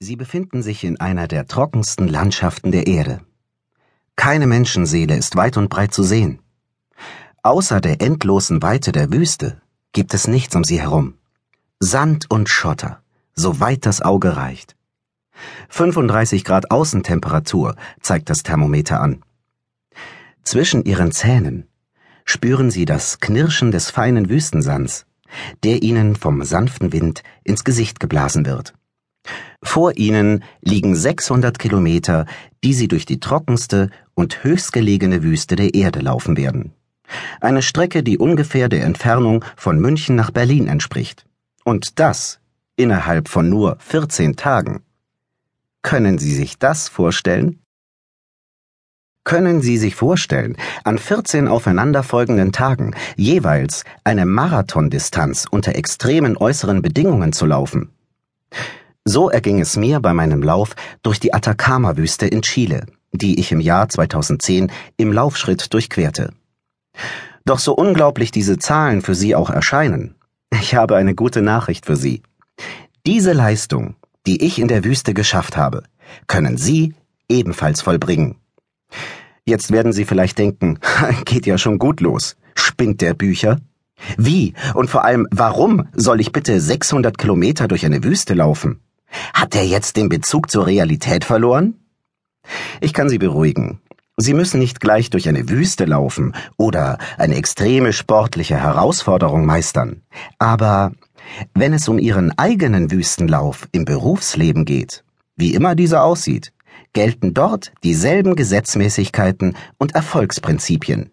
Sie befinden sich in einer der trockensten Landschaften der Erde. Keine Menschenseele ist weit und breit zu sehen. Außer der endlosen Weite der Wüste gibt es nichts um sie herum. Sand und Schotter, so weit das Auge reicht. 35 Grad Außentemperatur zeigt das Thermometer an. Zwischen ihren Zähnen spüren sie das Knirschen des feinen Wüstensands, der ihnen vom sanften Wind ins Gesicht geblasen wird. Vor ihnen liegen 600 Kilometer, die sie durch die trockenste und höchstgelegene Wüste der Erde laufen werden. Eine Strecke, die ungefähr der Entfernung von München nach Berlin entspricht. Und das innerhalb von nur 14 Tagen. Können Sie sich das vorstellen? Können Sie sich vorstellen, an 14 aufeinanderfolgenden Tagen jeweils eine Marathondistanz unter extremen äußeren Bedingungen zu laufen? So erging es mir bei meinem Lauf durch die Atacama-Wüste in Chile, die ich im Jahr 2010 im Laufschritt durchquerte. Doch so unglaublich diese Zahlen für Sie auch erscheinen, ich habe eine gute Nachricht für Sie. Diese Leistung, die ich in der Wüste geschafft habe, können Sie ebenfalls vollbringen. Jetzt werden Sie vielleicht denken, geht ja schon gut los. Spinnt der Bücher? Wie und vor allem warum soll ich bitte 600 Kilometer durch eine Wüste laufen? Hat er jetzt den Bezug zur Realität verloren? Ich kann Sie beruhigen. Sie müssen nicht gleich durch eine Wüste laufen oder eine extreme sportliche Herausforderung meistern. Aber wenn es um Ihren eigenen Wüstenlauf im Berufsleben geht, wie immer dieser aussieht, gelten dort dieselben Gesetzmäßigkeiten und Erfolgsprinzipien.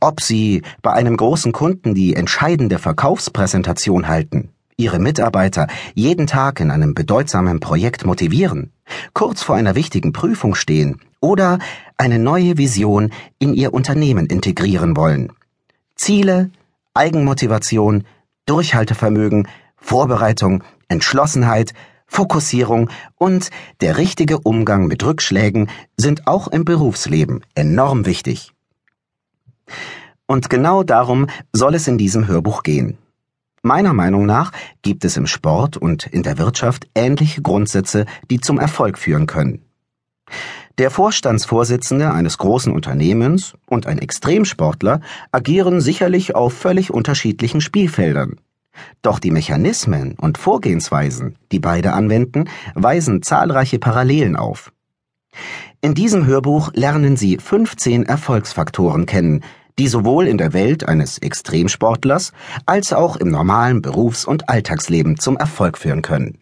Ob Sie bei einem großen Kunden die entscheidende Verkaufspräsentation halten ihre Mitarbeiter jeden Tag in einem bedeutsamen Projekt motivieren, kurz vor einer wichtigen Prüfung stehen oder eine neue Vision in ihr Unternehmen integrieren wollen. Ziele, Eigenmotivation, Durchhaltevermögen, Vorbereitung, Entschlossenheit, Fokussierung und der richtige Umgang mit Rückschlägen sind auch im Berufsleben enorm wichtig. Und genau darum soll es in diesem Hörbuch gehen. Meiner Meinung nach gibt es im Sport und in der Wirtschaft ähnliche Grundsätze, die zum Erfolg führen können. Der Vorstandsvorsitzende eines großen Unternehmens und ein Extremsportler agieren sicherlich auf völlig unterschiedlichen Spielfeldern. Doch die Mechanismen und Vorgehensweisen, die beide anwenden, weisen zahlreiche Parallelen auf. In diesem Hörbuch lernen Sie 15 Erfolgsfaktoren kennen, die sowohl in der Welt eines Extremsportlers als auch im normalen Berufs- und Alltagsleben zum Erfolg führen können.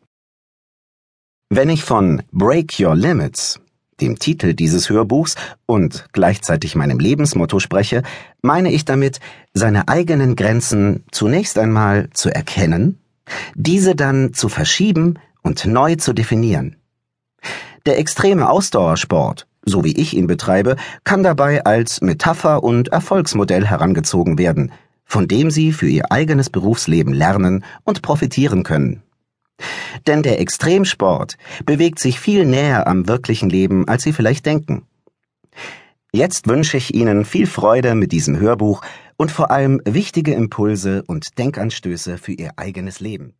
Wenn ich von Break Your Limits, dem Titel dieses Hörbuchs und gleichzeitig meinem Lebensmotto spreche, meine ich damit, seine eigenen Grenzen zunächst einmal zu erkennen, diese dann zu verschieben und neu zu definieren. Der extreme Ausdauersport so wie ich ihn betreibe, kann dabei als Metapher und Erfolgsmodell herangezogen werden, von dem Sie für Ihr eigenes Berufsleben lernen und profitieren können. Denn der Extremsport bewegt sich viel näher am wirklichen Leben, als Sie vielleicht denken. Jetzt wünsche ich Ihnen viel Freude mit diesem Hörbuch und vor allem wichtige Impulse und Denkanstöße für Ihr eigenes Leben.